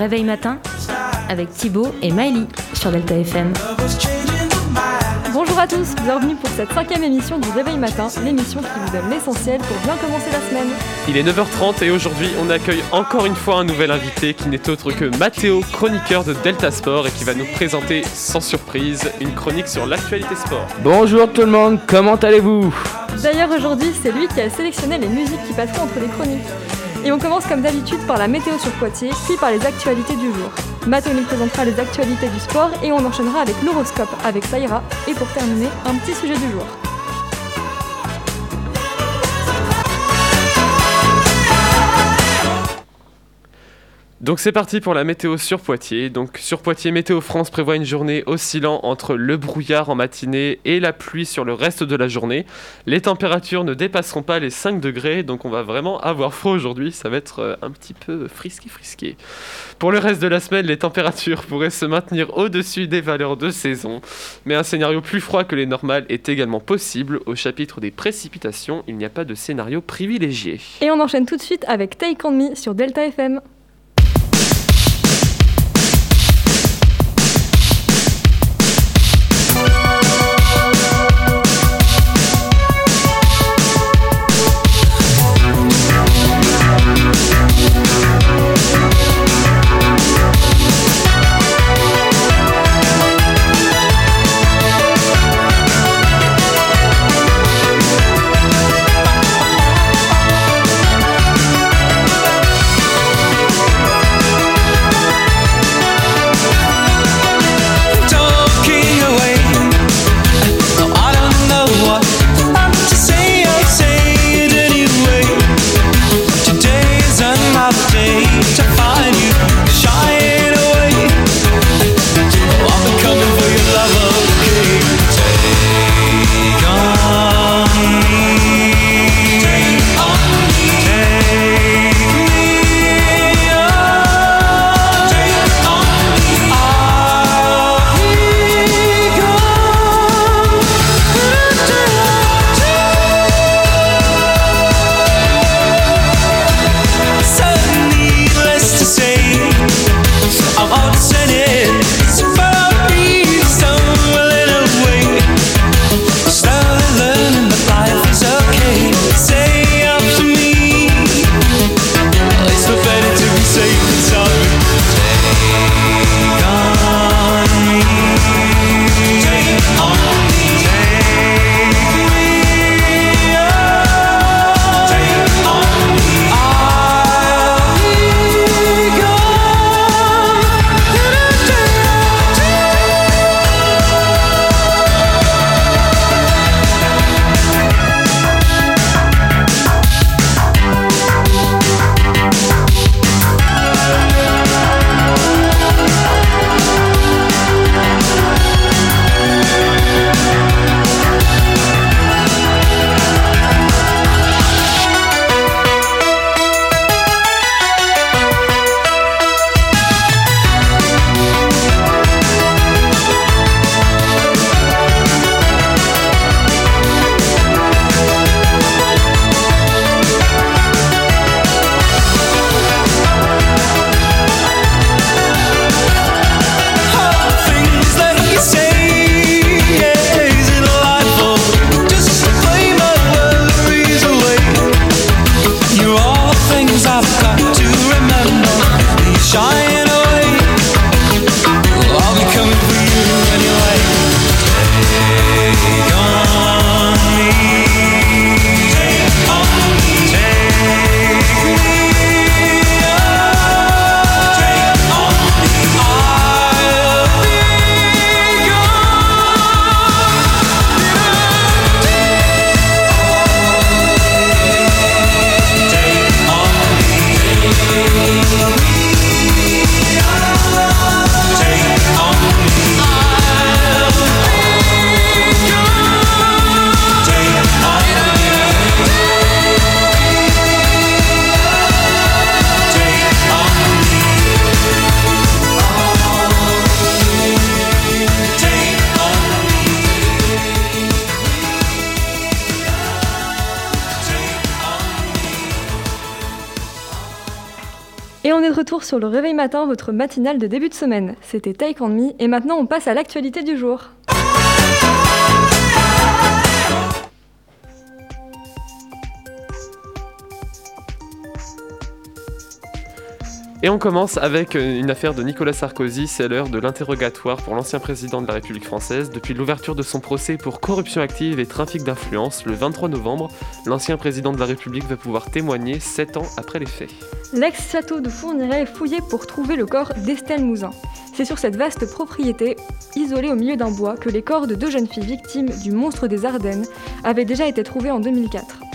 réveil matin avec Thibaut et Miley sur Delta FM. Bonjour à tous, bienvenue pour cette cinquième émission du Réveil Matin, l'émission qui vous donne l'essentiel pour bien commencer la semaine. Il est 9h30 et aujourd'hui on accueille encore une fois un nouvel invité qui n'est autre que Mathéo, chroniqueur de Delta Sport et qui va nous présenter sans surprise une chronique sur l'actualité sport. Bonjour tout le monde, comment allez-vous? D'ailleurs aujourd'hui c'est lui qui a sélectionné les musiques qui passeront entre les chroniques. Et on commence comme d'habitude par la météo sur Poitiers, puis par les actualités du jour. Mathéo nous présentera les actualités du sport et on enchaînera avec l'horoscope avec Saïra. Et pour terminer, un petit sujet du jour. Donc c'est parti pour la météo sur Poitiers. Donc sur Poitiers, Météo France prévoit une journée oscillant entre le brouillard en matinée et la pluie sur le reste de la journée. Les températures ne dépasseront pas les 5 degrés, donc on va vraiment avoir froid aujourd'hui. Ça va être euh, un petit peu frisqué frisqué. Pour le reste de la semaine, les températures pourraient se maintenir au-dessus des valeurs de saison, mais un scénario plus froid que les normales est également possible. Au chapitre des précipitations, il n'y a pas de scénario privilégié. Et on enchaîne tout de suite avec Take On Me sur Delta FM. shine. Retour sur le réveil matin, votre matinale de début de semaine. C'était Take On Me et maintenant on passe à l'actualité du jour. Et on commence avec euh, une affaire de Nicolas Sarkozy, c'est l'heure de l'interrogatoire pour l'ancien président de la République française. Depuis l'ouverture de son procès pour corruption active et trafic d'influence, le 23 novembre, l'ancien président de la République va pouvoir témoigner 7 ans après les faits. L'ex-château de Fourniret est fouillé pour trouver le corps d'Estelle Mouzin. C'est sur cette vaste propriété, isolée au milieu d'un bois, que les corps de deux jeunes filles victimes du monstre des Ardennes avaient déjà été trouvés en 2004.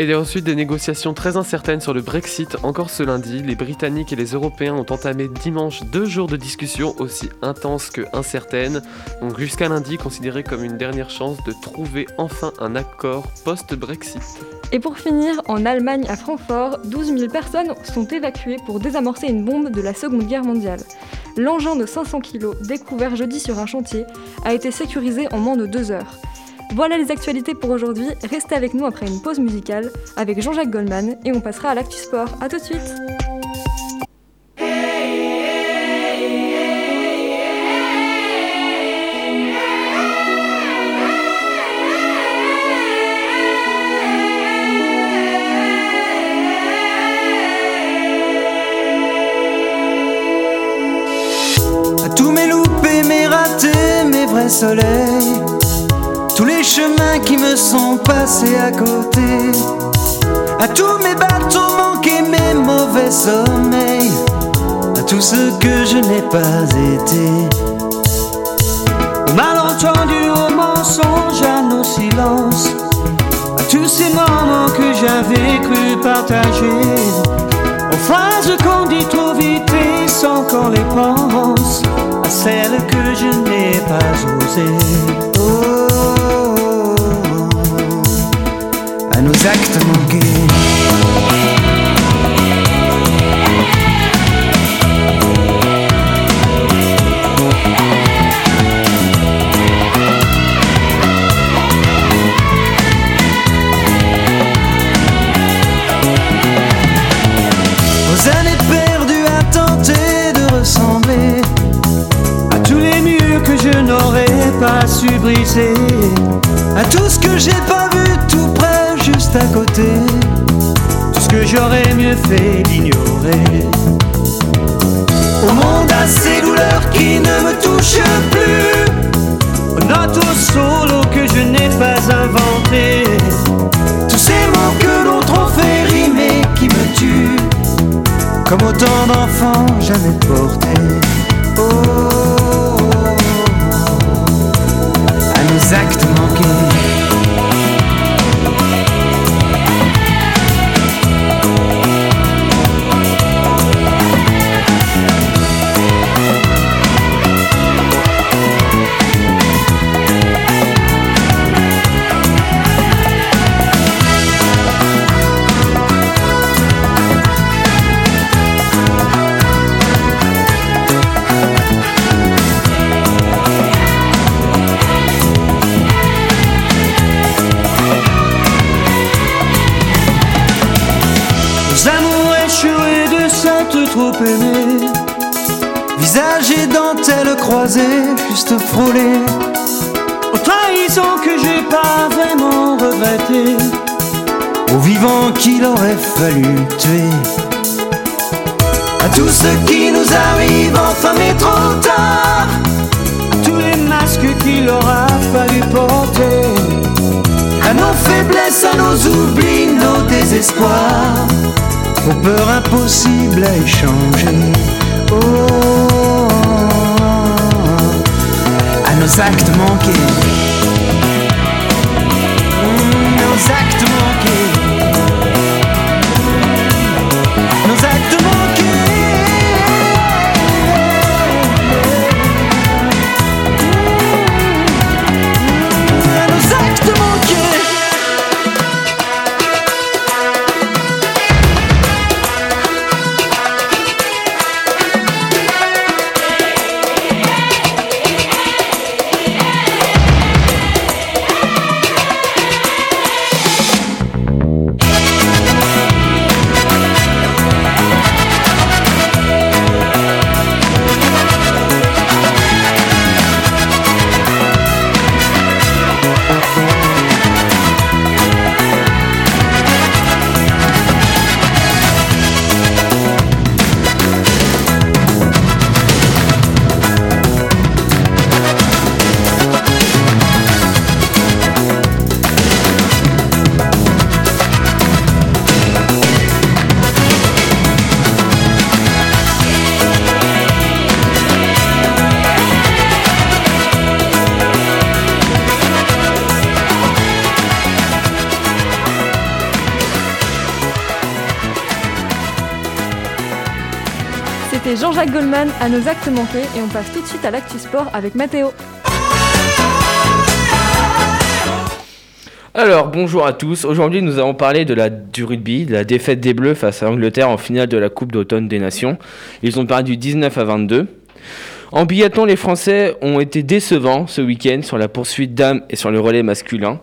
Et ensuite des négociations très incertaines sur le Brexit. Encore ce lundi, les Britanniques et les Européens ont entamé dimanche deux jours de discussions aussi intenses que incertaines. Donc jusqu'à lundi, considéré comme une dernière chance de trouver enfin un accord post-Brexit. Et pour finir, en Allemagne, à Francfort, 12 000 personnes sont évacuées pour désamorcer une bombe de la Seconde Guerre mondiale. L'engin de 500 kg, découvert jeudi sur un chantier, a été sécurisé en moins de deux heures. Voilà les actualités pour aujourd'hui. Restez avec nous après une pause musicale avec Jean-Jacques Goldman et on passera à l'actu sport. A tout de suite. Tous mes loupés, mes ratés, mes vrais soleils chemins qui me sont passés à côté, à tous mes bateaux manqués, mes mauvais sommeils, à tout ce que je n'ai pas été. Au malentendu, au mensonge, à nos silences, à tous ces moments que j'avais cru partager, aux phrases qu'on dit trop vite et sans qu'on les pense, à celles que je n'ai pas osées. Oh. Pas su briser, à tout ce que j'ai pas juste à côté, tout ce que j'aurais mieux fait d'ignorer. Au monde à ces douleurs qui ne me touchent plus, au notes au solo que je n'ai pas inventé, tous ces mots que l'autre ont fait rimer qui me tuent, comme autant d'enfants jamais portés. Juste frôlé. Aux trahisons que j'ai pas vraiment regretté. Aux vivants qu'il aurait fallu tuer. À tout ce qui nous arrive enfin mais trop tard. À tous les masques qu'il aura fallu porter. À nos faiblesses, à nos oublis, nos désespoirs aux peurs impossibles à échanger. Oh, à nos actes manqués, mmh, nos actes manqués, Jean-Jacques Goldman à nos actes manqués et on passe tout de suite à l'actu sport avec Mathéo. Alors, bonjour à tous. Aujourd'hui, nous allons parler du rugby, de la défaite des Bleus face à l'Angleterre en finale de la Coupe d'automne des Nations. Ils ont perdu 19 à 22. En biathlon, les Français ont été décevants ce week-end sur la poursuite dames et sur le relais masculin.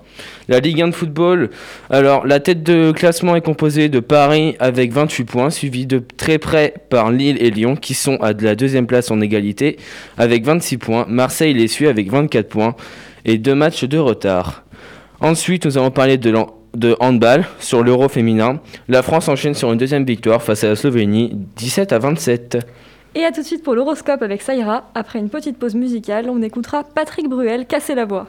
La Ligue 1 de football, alors la tête de classement est composée de Paris avec 28 points, suivi de très près par Lille et Lyon qui sont à la deuxième place en égalité avec 26 points. Marseille les suit avec 24 points et deux matchs de retard. Ensuite, nous allons parler de, de handball sur l'Euro féminin. La France enchaîne sur une deuxième victoire face à la Slovénie, 17 à 27. Et à tout de suite pour l'horoscope avec Saïra. Après une petite pause musicale, on écoutera Patrick Bruel casser la voix.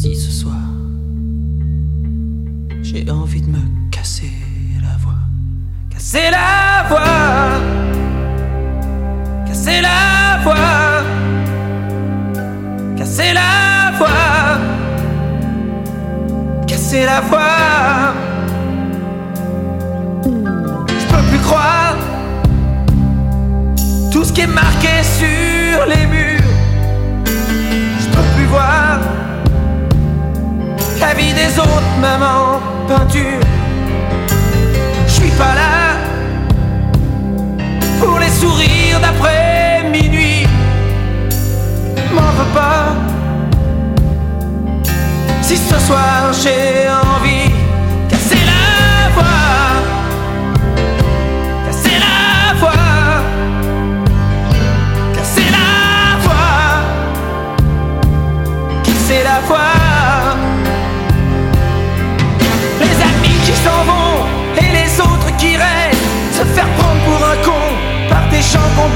Si ce soir, j'ai envie de me casser la voix. Casser la voix casser la voix, casser la voix, casser la voix. Je peux plus croire tout ce qui est marqué sur les murs. La vie des autres, maman, peinture. Je suis pas là pour les sourires d'après minuit. M'en veux pas. Si ce soir j'ai envie,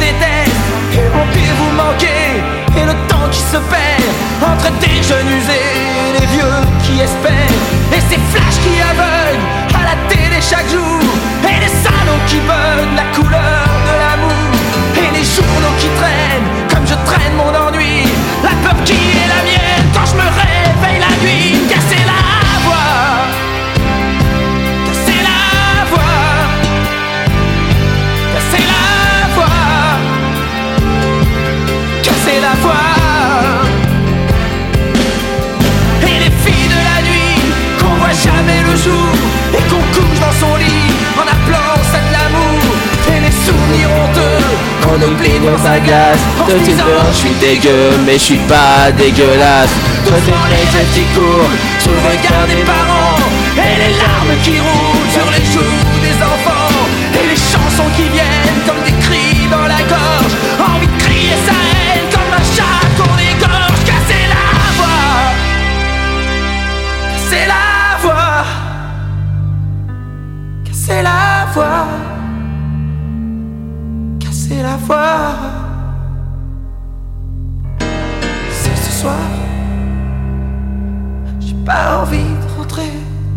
des Et remplir vous manquez. Et le temps qui se perd Entre des jeunes usés et les vieux qui espèrent. Et ces flashs qui aveuglent À la télé chaque jour. Et les salons qui veulent La couleur de l'amour. Et les journaux qui traînent Comme je traîne mon ennui. La peur qui est la mienne Quand je me réveille la nuit. Casser la tu disant, veux, je suis dégueu, mais je suis pas dégueulasse. Toi t'es jeunes qui courent Sous le regard des parents Et les larmes qui roulent Sur les joues des enfants Et les chansons qui viennent Comme des cris dans la gorge. Envie de crier sa haine Comme un chat qu'on égorge. Casser la voix Casser la voix Casser la voix Casser la voix soir j'ai pas envie de rentrer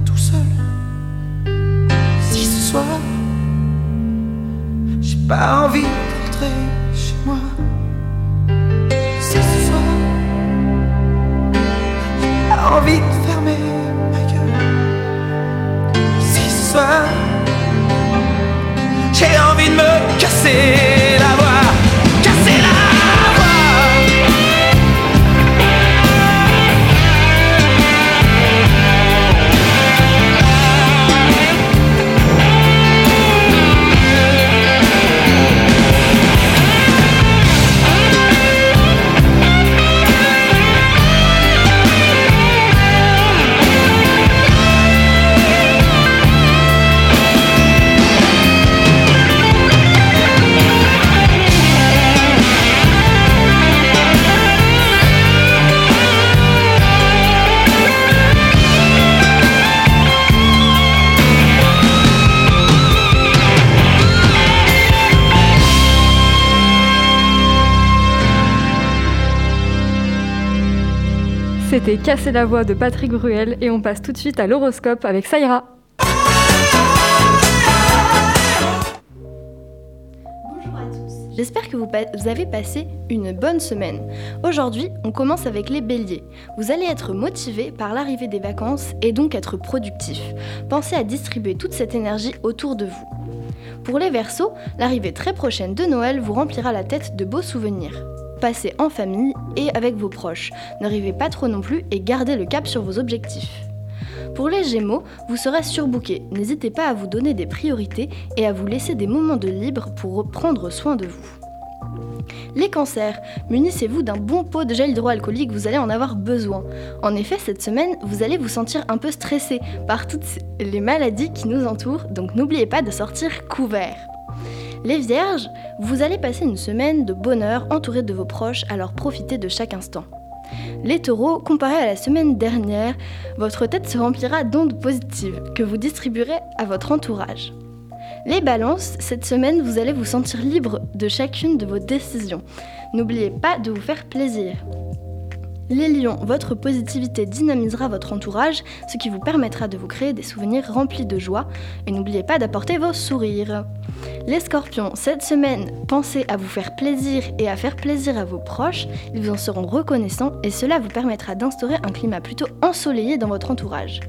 tout seul. Si ce soir, j'ai pas envie de rentrer chez moi. Si ce soir, j'ai pas envie de fermer ma gueule. Si ce soir, j'ai envie de me casser C'était Casser la voix de Patrick Bruel et on passe tout de suite à l'horoscope avec Saïra. Bonjour à tous. J'espère que vous, avez passé une bonne semaine. Aujourd'hui, on commence avec les béliers. Vous allez être motivé par l'arrivée des vacances et donc être productif. Pensez à distribuer toute cette énergie autour de vous. Pour les versos, l'arrivée très prochaine de Noël vous remplira la tête de beaux souvenirs. Passez en famille et avec vos proches. Ne rêvez pas trop non plus et gardez le cap sur vos objectifs. Pour les Gémeaux, vous serez surbooké. N'hésitez pas à vous donner des priorités et à vous laisser des moments de libre pour prendre soin de vous. Les cancers, munissez-vous d'un bon pot de gel hydroalcoolique, vous allez en avoir besoin. En effet, cette semaine, vous allez vous sentir un peu stressé par toutes les maladies qui nous entourent, donc n'oubliez pas de sortir couvert. Les vierges, vous allez passer une semaine de bonheur entouré de vos proches, alors profitez de chaque instant. Les taureaux, comparé à la semaine dernière, votre tête se remplira d'ondes positives que vous distribuerez à votre entourage. Les balances, cette semaine, vous allez vous sentir libre de chacune de vos décisions. N'oubliez pas de vous faire plaisir. Les lions, votre positivité dynamisera votre entourage, ce qui vous permettra de vous créer des souvenirs remplis de joie. Et n'oubliez pas d'apporter vos sourires. Les scorpions, cette semaine, pensez à vous faire plaisir et à faire plaisir à vos proches. Ils vous en seront reconnaissants et cela vous permettra d'instaurer un climat plutôt ensoleillé dans votre entourage.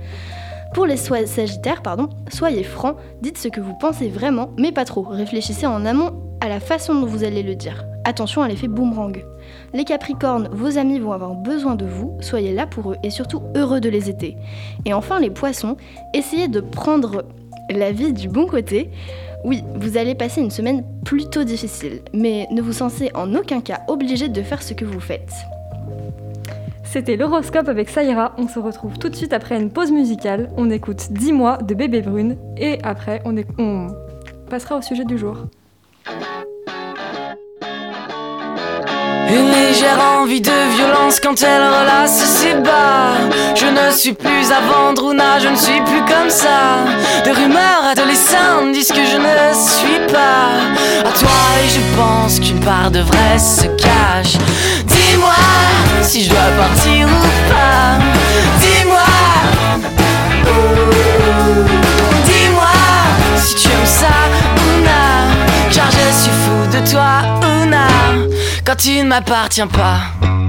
Pour les sagittaires, pardon, soyez francs, dites ce que vous pensez vraiment, mais pas trop. Réfléchissez en amont à la façon dont vous allez le dire. Attention à l'effet boomerang. Les capricornes, vos amis vont avoir besoin de vous, soyez là pour eux et surtout heureux de les aider. Et enfin les poissons, essayez de prendre la vie du bon côté. Oui, vous allez passer une semaine plutôt difficile, mais ne vous sentez en aucun cas obligé de faire ce que vous faites. C'était l'horoscope avec Saïra. On se retrouve tout de suite après une pause musicale. On écoute 10 mois de Bébé Brune et après on, est- on passera au sujet du jour. Une légère envie de violence quand elle relasse ses bas. Je ne suis plus à vendre ou na, je ne suis plus comme ça. De rumeurs adolescentes disent que je ne suis pas à toi et je pense qu'une part de vrai se cache. Dis-moi si je dois partir ou pas. Dis-moi. Dis-moi si tu aimes ça ou non. Car je suis fou de toi. Quand tu ne m'appartiens pas. Une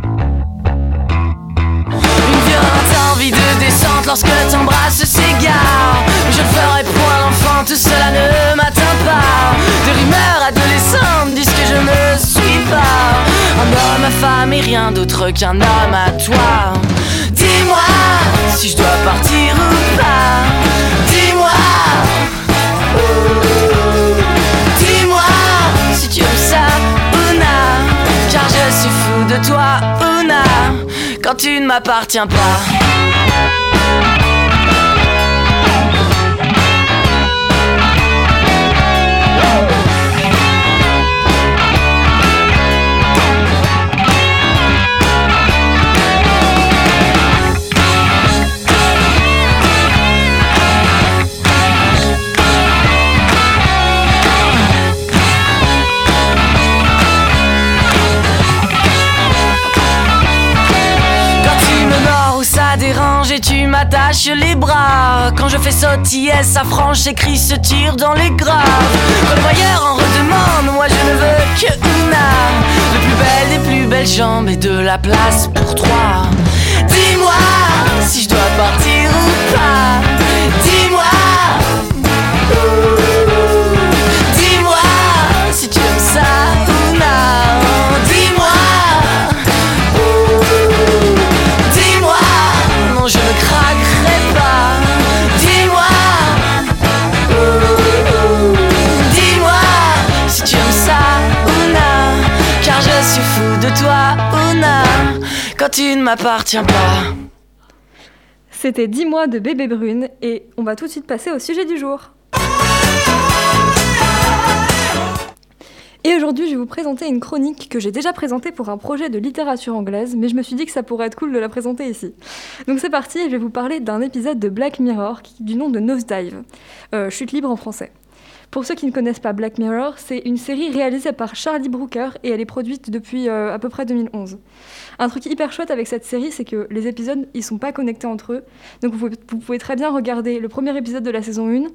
violente envie de descente lorsque t'embrasses s'égare. Je ne ferai point l'enfant, tout cela ne m'atteint pas. De rumeurs adolescentes disent que je ne suis pas un homme, ma femme et rien d'autre qu'un homme à toi. Dis-moi si je dois partir ou pas. Dis-moi suis fou de toi ou non. Quand tu ne m'appartiens pas. Tu m'attaches les bras. Quand je fais sautiller sa frange, j'écris ce tir dans les graves. Quand le voyeur en redemande, moi je ne veux que Una De plus belle des plus belles jambes et de la place pour trois. Dis-moi si je dois partir ou pas tu ne m'appartiens pas. C'était 10 mois de Bébé Brune et on va tout de suite passer au sujet du jour. Et aujourd'hui, je vais vous présenter une chronique que j'ai déjà présentée pour un projet de littérature anglaise, mais je me suis dit que ça pourrait être cool de la présenter ici. Donc c'est parti, je vais vous parler d'un épisode de Black Mirror du nom de Nosedive, euh, chute libre en français. Pour ceux qui ne connaissent pas Black Mirror, c'est une série réalisée par Charlie Brooker et elle est produite depuis euh, à peu près 2011. Un truc hyper chouette avec cette série, c'est que les épisodes, ils sont pas connectés entre eux. Donc vous pouvez, vous pouvez très bien regarder le premier épisode de la saison 1,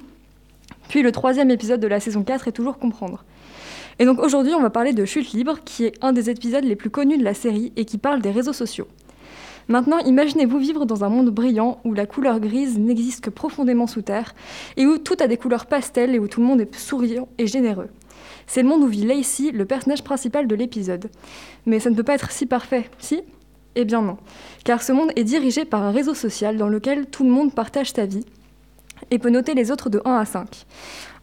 puis le troisième épisode de la saison 4 et toujours comprendre. Et donc aujourd'hui, on va parler de Chute libre, qui est un des épisodes les plus connus de la série et qui parle des réseaux sociaux. Maintenant, imaginez-vous vivre dans un monde brillant où la couleur grise n'existe que profondément sous terre et où tout a des couleurs pastel et où tout le monde est souriant et généreux. C'est le monde où vit Lacey, le personnage principal de l'épisode. Mais ça ne peut pas être si parfait, si? Eh bien non. Car ce monde est dirigé par un réseau social dans lequel tout le monde partage sa vie et peut noter les autres de 1 à 5.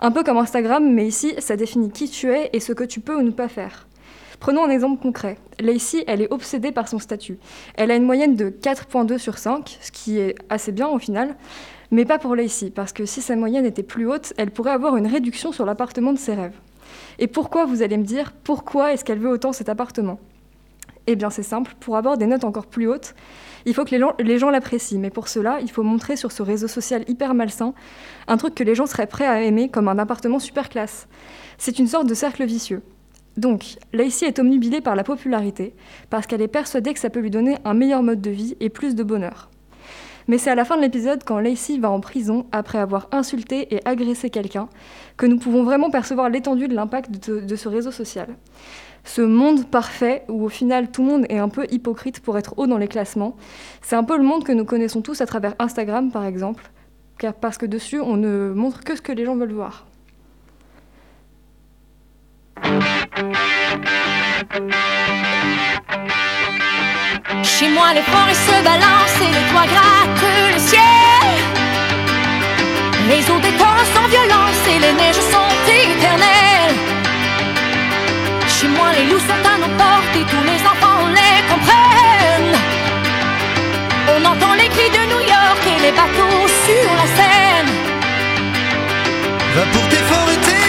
Un peu comme Instagram, mais ici, ça définit qui tu es et ce que tu peux ou ne pas faire. Prenons un exemple concret. Lacey, elle est obsédée par son statut. Elle a une moyenne de 4.2 sur 5, ce qui est assez bien au final, mais pas pour Lacey, parce que si sa moyenne était plus haute, elle pourrait avoir une réduction sur l'appartement de ses rêves. Et pourquoi, vous allez me dire, pourquoi est-ce qu'elle veut autant cet appartement? Eh bien c'est simple, pour avoir des notes encore plus hautes, il faut que les gens l'apprécient, mais pour cela, il faut montrer sur ce réseau social hyper malsain un truc que les gens seraient prêts à aimer comme un appartement super classe. C'est une sorte de cercle vicieux. Donc, Lacey est omnubilée par la popularité, parce qu'elle est persuadée que ça peut lui donner un meilleur mode de vie et plus de bonheur. Mais c'est à la fin de l'épisode, quand Lacey va en prison après avoir insulté et agressé quelqu'un, que nous pouvons vraiment percevoir l'étendue de l'impact de, ce réseau social. Ce monde parfait, où au final tout le monde est un peu hypocrite pour être haut dans les classements, c'est un peu le monde que nous connaissons tous à travers Instagram par exemple, parce que dessus on ne montre que ce que les gens veulent voir. Chez moi, les forêts se balancent et les toits grattent le ciel. Les eaux torrents sans violence et les neiges sont éternelles. Chez moi, les loups sont à nos portes et tous les enfants les comprennent. On entend les cris de New York et les bateaux sur la Seine. Va pour tes forêts,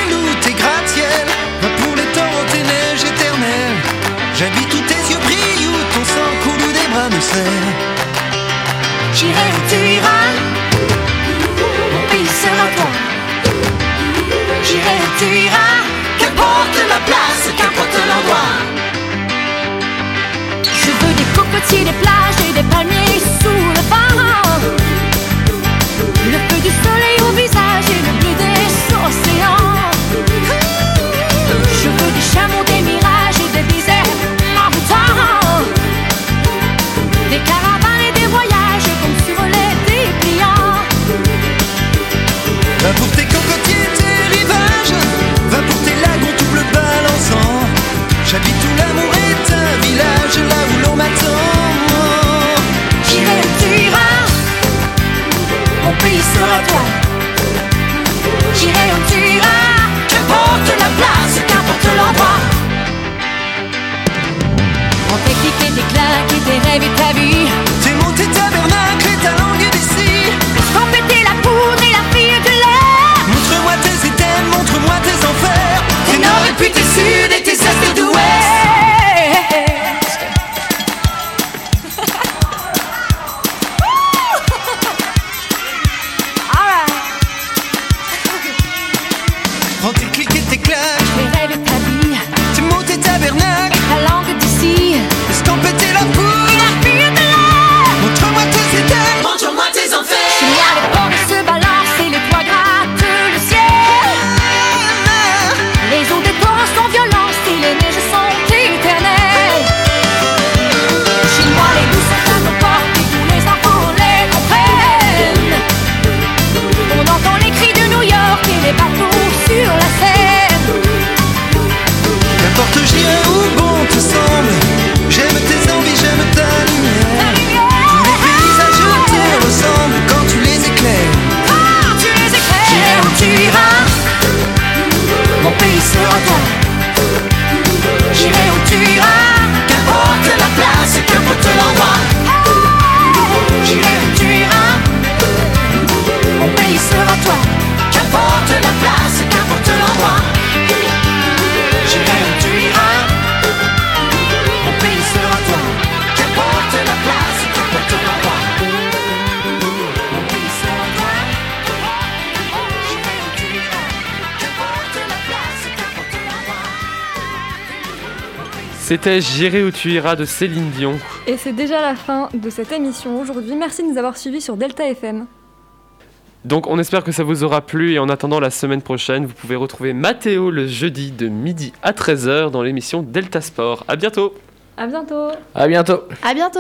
J'irai tu iras, mon pays sera toi. J'irai tu iras, qu'importe la place, qu'importe l'endroit. Je veux des cocotiers, des plages et des palmiers C'était J'irai où tu iras de Céline Dion. Et c'est déjà la fin de cette émission aujourd'hui. Merci de nous avoir suivis sur Delta FM. Donc on espère que ça vous aura plu et en attendant la semaine prochaine, vous pouvez retrouver Mathéo le jeudi de midi à 13h dans l'émission Delta Sport. À bientôt. À bientôt. À bientôt. À bientôt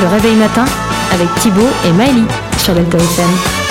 Le réveil matin avec Thibaut et Maëlie sur Delta FM.